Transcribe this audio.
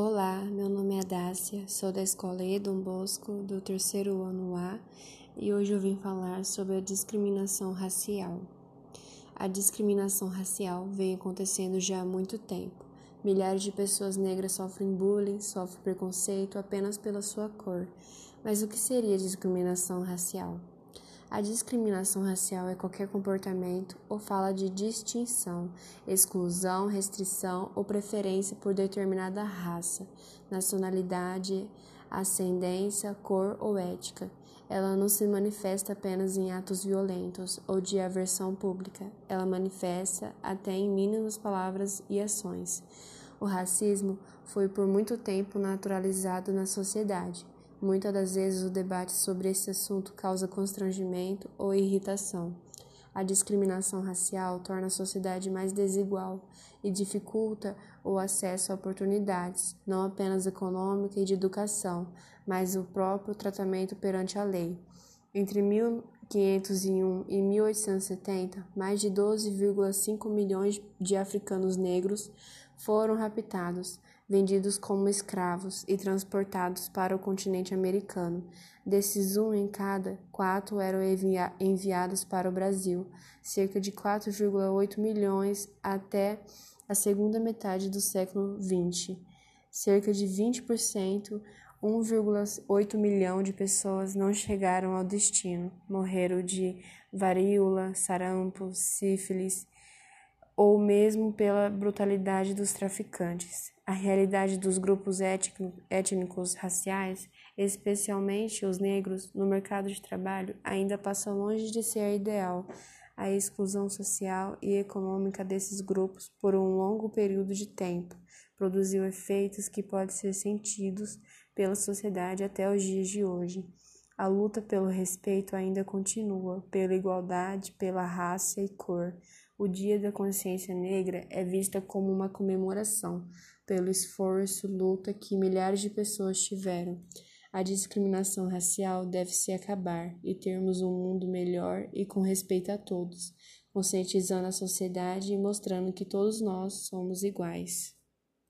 Olá, meu nome é Dácia, sou da escola Edom Bosco, do terceiro ano A, e hoje eu vim falar sobre a discriminação racial. A discriminação racial vem acontecendo já há muito tempo. Milhares de pessoas negras sofrem bullying, sofrem preconceito apenas pela sua cor. Mas o que seria discriminação racial? A discriminação racial é qualquer comportamento ou fala de distinção, exclusão, restrição ou preferência por determinada raça, nacionalidade, ascendência, cor ou ética. Ela não se manifesta apenas em atos violentos ou de aversão pública, ela manifesta até em mínimas palavras e ações. O racismo foi por muito tempo naturalizado na sociedade Muitas das vezes o debate sobre esse assunto causa constrangimento ou irritação. A discriminação racial torna a sociedade mais desigual e dificulta o acesso a oportunidades, não apenas econômica e de educação, mas o próprio tratamento perante a lei. Entre 1501 e 1870, mais de 12,5 milhões de africanos negros foram raptados, vendidos como escravos e transportados para o continente americano. Desses, um em cada quatro eram envia enviados para o Brasil, cerca de 4,8 milhões até a segunda metade do século XX. Cerca de 20%, 1,8 milhão de pessoas não chegaram ao destino, morreram de varíola, sarampo, sífilis ou mesmo pela brutalidade dos traficantes. A realidade dos grupos étnicos raciais, especialmente os negros, no mercado de trabalho ainda passa longe de ser ideal. A exclusão social e econômica desses grupos por um longo período de tempo produziu efeitos que podem ser sentidos pela sociedade até os dias de hoje. A luta pelo respeito ainda continua, pela igualdade, pela raça e cor. O Dia da Consciência Negra é vista como uma comemoração pelo esforço, luta que milhares de pessoas tiveram. A discriminação racial deve se acabar e termos um mundo melhor e com respeito a todos, conscientizando a sociedade e mostrando que todos nós somos iguais.